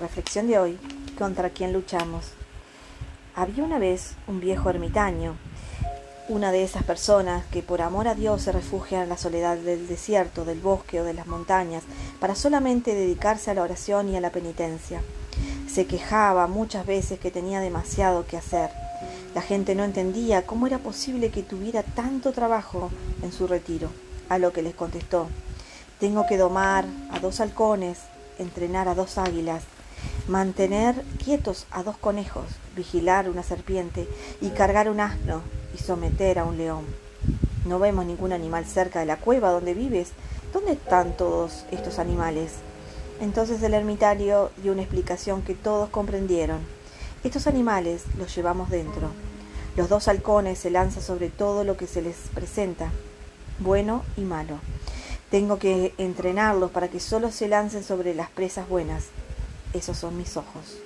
Reflexión de hoy, ¿contra quién luchamos? Había una vez un viejo ermitaño, una de esas personas que por amor a Dios se refugian en la soledad del desierto, del bosque o de las montañas, para solamente dedicarse a la oración y a la penitencia. Se quejaba muchas veces que tenía demasiado que hacer. La gente no entendía cómo era posible que tuviera tanto trabajo en su retiro, a lo que les contestó, tengo que domar a dos halcones, entrenar a dos águilas, mantener quietos a dos conejos, vigilar una serpiente y cargar un asno y someter a un león. No vemos ningún animal cerca de la cueva donde vives. ¿Dónde están todos estos animales? Entonces el ermitario dio una explicación que todos comprendieron. Estos animales los llevamos dentro. Los dos halcones se lanzan sobre todo lo que se les presenta, bueno y malo. Tengo que entrenarlos para que solo se lancen sobre las presas buenas esos son mis ojos.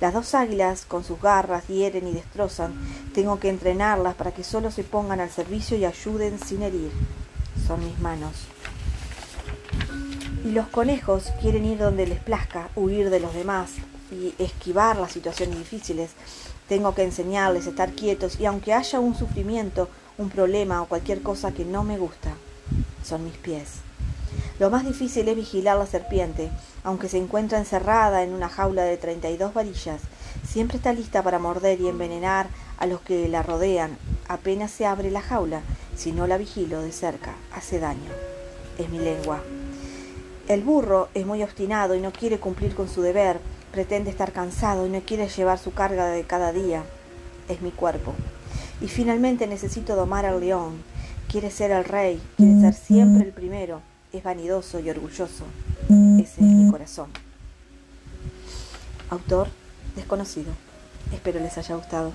Las dos águilas, con sus garras, hieren y destrozan. Tengo que entrenarlas para que solo se pongan al servicio y ayuden sin herir. Son mis manos. Y los conejos quieren ir donde les plazca, huir de los demás y esquivar las situaciones difíciles. Tengo que enseñarles a estar quietos y aunque haya un sufrimiento, un problema o cualquier cosa que no me gusta, son mis pies. Lo más difícil es vigilar la serpiente, aunque se encuentra encerrada en una jaula de treinta y dos varillas, siempre está lista para morder y envenenar a los que la rodean. Apenas se abre la jaula, si no la vigilo de cerca, hace daño. Es mi lengua. El burro es muy obstinado y no quiere cumplir con su deber, pretende estar cansado y no quiere llevar su carga de cada día. Es mi cuerpo. Y finalmente necesito domar al león. Quiere ser el rey, quiere ser siempre el primero es vanidoso y orgulloso. Ese es mi corazón. Autor desconocido. Espero les haya gustado.